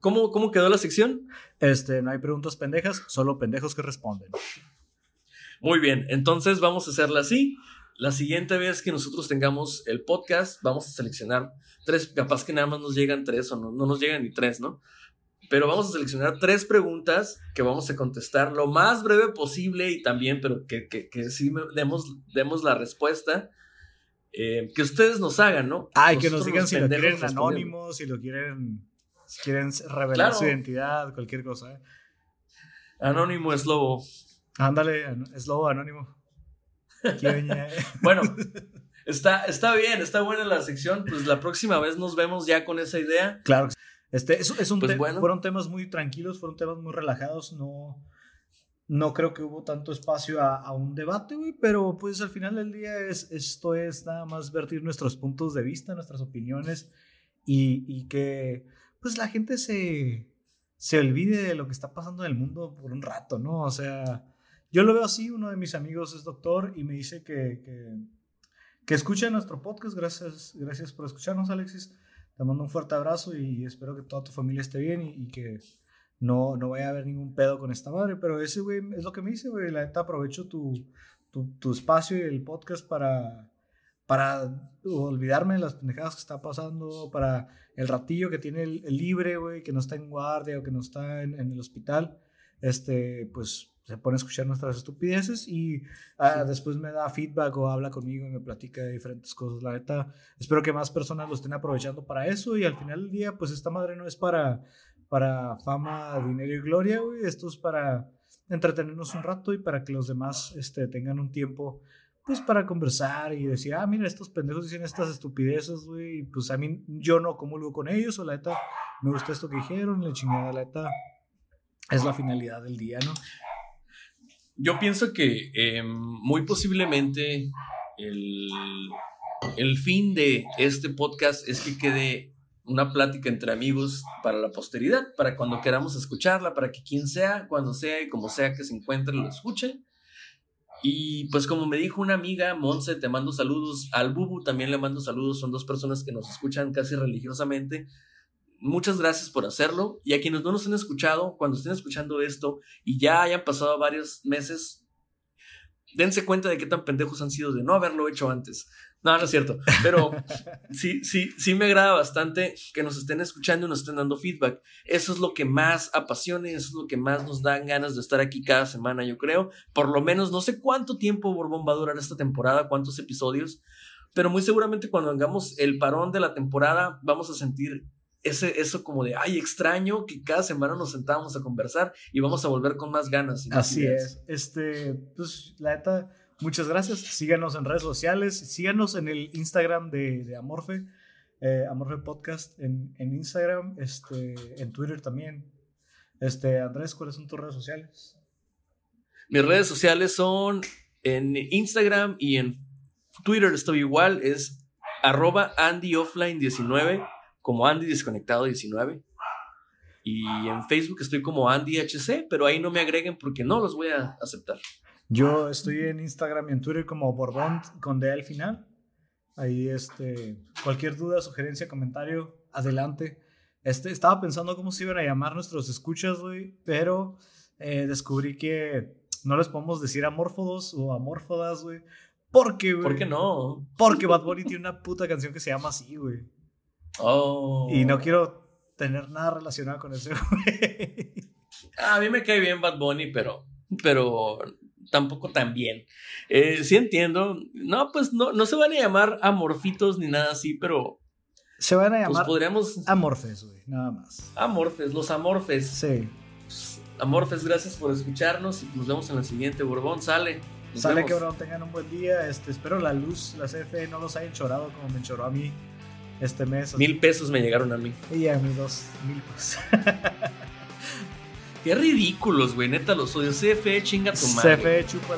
¿cómo, cómo quedó la sección? Este, no hay preguntas pendejas, solo pendejos que responden. Muy bien, entonces vamos a hacerla así. La siguiente vez que nosotros tengamos el podcast, vamos a seleccionar tres, capaz que nada más nos llegan tres o no, no nos llegan ni tres, ¿no? Pero vamos a seleccionar tres preguntas que vamos a contestar lo más breve posible y también, pero que, que, que sí demos, demos la respuesta. Eh, que ustedes nos hagan, ¿no? Ah, y que nos digan si lo quieren anónimos, si lo quieren si quieren revelar claro. su identidad, cualquier cosa. ¿eh? Anónimo es lobo. Ándale, es lobo anónimo. bueno, está, está bien, está buena la sección. Pues la próxima vez nos vemos ya con esa idea. Claro. Este, es, es un pues te bueno. Fueron temas muy tranquilos, fueron temas muy relajados. No, no creo que hubo tanto espacio a, a un debate, güey. Pero pues al final del día es, esto es nada más vertir nuestros puntos de vista, nuestras opiniones y, y que pues la gente se, se olvide de lo que está pasando en el mundo por un rato, ¿no? O sea, yo lo veo así, uno de mis amigos es doctor y me dice que, que, escucha nuestro podcast, gracias, gracias por escucharnos, Alexis. Te mando un fuerte abrazo y espero que toda tu familia esté bien y, que no, no vaya a haber ningún pedo con esta madre, pero ese güey es lo que me dice, güey, la neta aprovecho tu, tu espacio y el podcast para para olvidarme de las pendejadas que está pasando, para el ratillo que tiene el, el libre, güey, que no está en guardia o que no está en, en, el hospital, este, pues se pone a escuchar nuestras estupideces y ah, sí. después me da feedback o habla conmigo y me platica de diferentes cosas. La neta, espero que más personas lo estén aprovechando para eso y al final del día, pues esta madre no es para, para fama, dinero y gloria, güey, esto es para entretenernos un rato y para que los demás este, tengan un tiempo pues para conversar y decir, ah, mira, estos pendejos dicen estas estupideces, güey, pues a mí yo no comulgo con ellos, o la neta, me gusta esto que dijeron, la chingada, la neta, es la finalidad del día, ¿no? yo pienso que em, muy posiblemente el, el fin de este podcast es que quede una plática entre amigos para la posteridad, para cuando queramos escucharla, para que quien sea, cuando sea y como sea que se encuentre, lo escuche. Y pues como me dijo una amiga, Monse, te mando saludos. Al Bubu también le mando saludos. Son dos personas que nos escuchan casi religiosamente. Muchas gracias por hacerlo. Y a quienes no nos han escuchado, cuando estén escuchando esto y ya hayan pasado varios meses, dense cuenta de qué tan pendejos han sido de no haberlo hecho antes. No, no es cierto. Pero sí, sí, sí me agrada bastante que nos estén escuchando y nos estén dando feedback. Eso es lo que más apasiona, eso es lo que más nos dan ganas de estar aquí cada semana, yo creo. Por lo menos no sé cuánto tiempo Borbón va a durar esta temporada, cuántos episodios, pero muy seguramente cuando hagamos el parón de la temporada vamos a sentir ese, eso como de, ay, extraño que cada semana nos sentábamos a conversar y vamos a volver con más ganas. Así es. Este, pues la neta Muchas gracias. Síganos en redes sociales. Síganos en el Instagram de, Amorfe. Eh, Amorfe Podcast en, Instagram. Este, en Twitter también. Este, Andrés, ¿cuáles son tus redes sociales? Mis redes sociales son en Instagram y en Twitter estoy igual. Es arroba AndyOffline19 como Andy Desconectado 19. Y en Facebook estoy como AndyHC, pero ahí no me agreguen porque no los voy a aceptar. Yo estoy en Instagram y en Twitter como Borbón con D al final. Ahí, este, cualquier duda, sugerencia, comentario, adelante. Este, estaba pensando cómo se iban a llamar nuestros escuchas, güey, pero eh, descubrí que no les podemos decir amórfodos o amórfodas, güey. Porque, güey. ¿Por qué no? Porque Bad Bunny tiene una puta canción que se llama así, güey. Oh. Y no quiero tener nada relacionado con eso, güey. A mí me cae bien Bad Bunny, pero, pero tampoco tan bien. Eh, sí entiendo. No, pues no, no se van a llamar amorfitos ni nada así, pero. Se van a pues llamar. podríamos. Amorfes, güey, nada más. Amorfes, los amorfes. Sí. amorfes, gracias por escucharnos y nos vemos en la siguiente. Borbón, sale. sale que bro, tengan un buen día. Este, espero la luz, la CFE no los hayan chorado como me choró a mí este mes. Mil pesos me llegaron a mí. Y a mí dos mil pesos. Qué ridículos, güey. Neta, los odio. CFE, chinga tu madre. CFE, chupa